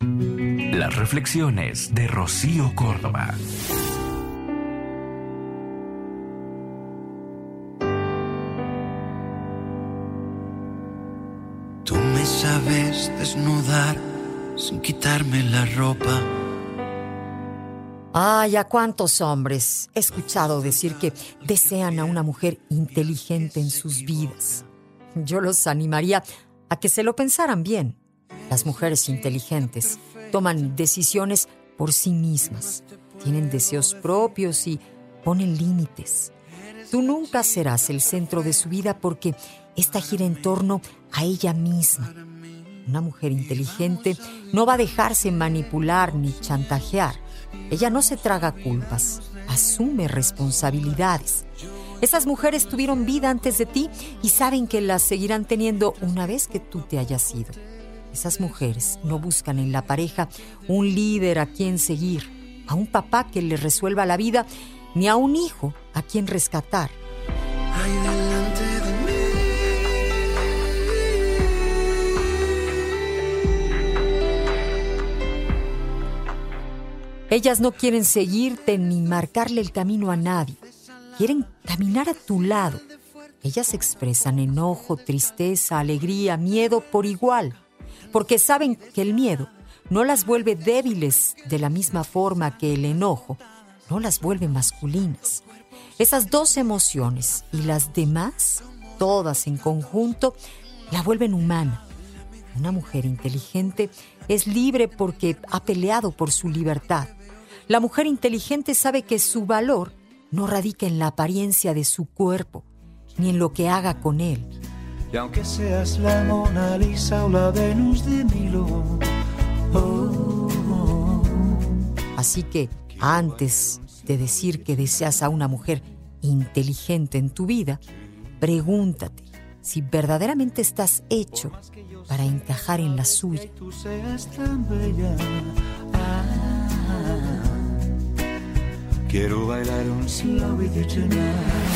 Las reflexiones de Rocío Córdoba. Tú me sabes desnudar sin quitarme la ropa. Ay, a cuántos hombres he escuchado decir que desean a una mujer inteligente en sus vidas. Yo los animaría a que se lo pensaran bien. Las mujeres inteligentes toman decisiones por sí mismas, tienen deseos propios y ponen límites. Tú nunca serás el centro de su vida porque esta gira en torno a ella misma. Una mujer inteligente no va a dejarse manipular ni chantajear. Ella no se traga culpas, asume responsabilidades. Esas mujeres tuvieron vida antes de ti y saben que las seguirán teniendo una vez que tú te hayas ido. Esas mujeres no buscan en la pareja un líder a quien seguir, a un papá que les resuelva la vida, ni a un hijo a quien rescatar. Ay, delante de Ellas no quieren seguirte ni marcarle el camino a nadie. Quieren caminar a tu lado. Ellas expresan enojo, tristeza, alegría, miedo por igual, porque saben que el miedo no las vuelve débiles de la misma forma que el enojo no las vuelve masculinas. Esas dos emociones y las demás, todas en conjunto, la vuelven humana. Una mujer inteligente es libre porque ha peleado por su libertad. La mujer inteligente sabe que su valor no radica en la apariencia de su cuerpo, ni en lo que haga con él. Y aunque seas la Mona Lisa o la Venus de Milo, oh, oh. Así que antes de decir que deseas a una mujer inteligente en tu vida, pregúntate si verdaderamente estás hecho para encajar en la suya. Ah, quiero bailar un slow with you tonight.